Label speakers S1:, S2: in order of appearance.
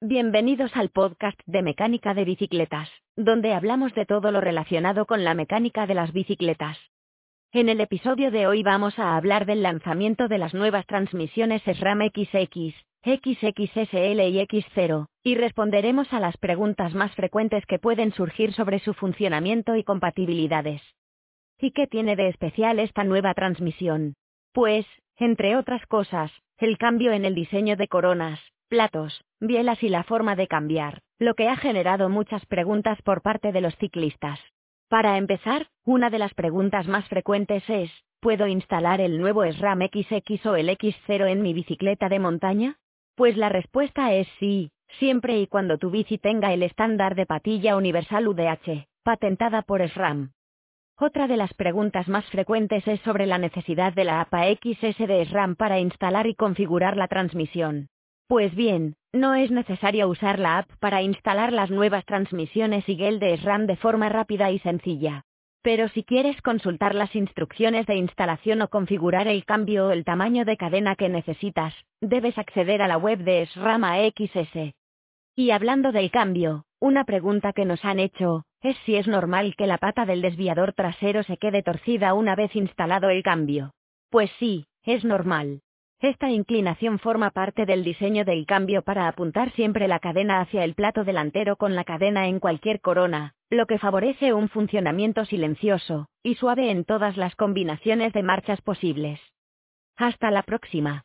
S1: Bienvenidos al podcast de mecánica de bicicletas, donde hablamos de todo lo relacionado con la mecánica de las bicicletas. En el episodio de hoy vamos a hablar del lanzamiento de las nuevas transmisiones SRAM XX, XXSL y X0, y responderemos a las preguntas más frecuentes que pueden surgir sobre su funcionamiento y compatibilidades. ¿Y qué tiene de especial esta nueva transmisión? Pues, entre otras cosas, el cambio en el diseño de coronas, platos, bielas y la forma de cambiar, lo que ha generado muchas preguntas por parte de los ciclistas. Para empezar, una de las preguntas más frecuentes es, ¿puedo instalar el nuevo SRAM XX o el X0 en mi bicicleta de montaña? Pues la respuesta es sí, siempre y cuando tu bici tenga el estándar de patilla universal UDH, patentada por SRAM. Otra de las preguntas más frecuentes es sobre la necesidad de la APA XS de SRAM para instalar y configurar la transmisión. Pues bien, no es necesario usar la app para instalar las nuevas transmisiones IGEL de SRAM de forma rápida y sencilla. Pero si quieres consultar las instrucciones de instalación o configurar el cambio o el tamaño de cadena que necesitas, debes acceder a la web de SRAM AXS. Y hablando del cambio, una pregunta que nos han hecho, es si es normal que la pata del desviador trasero se quede torcida una vez instalado el cambio. Pues sí, es normal. Esta inclinación forma parte del diseño del cambio para apuntar siempre la cadena hacia el plato delantero con la cadena en cualquier corona, lo que favorece un funcionamiento silencioso y suave en todas las combinaciones de marchas posibles. Hasta la próxima.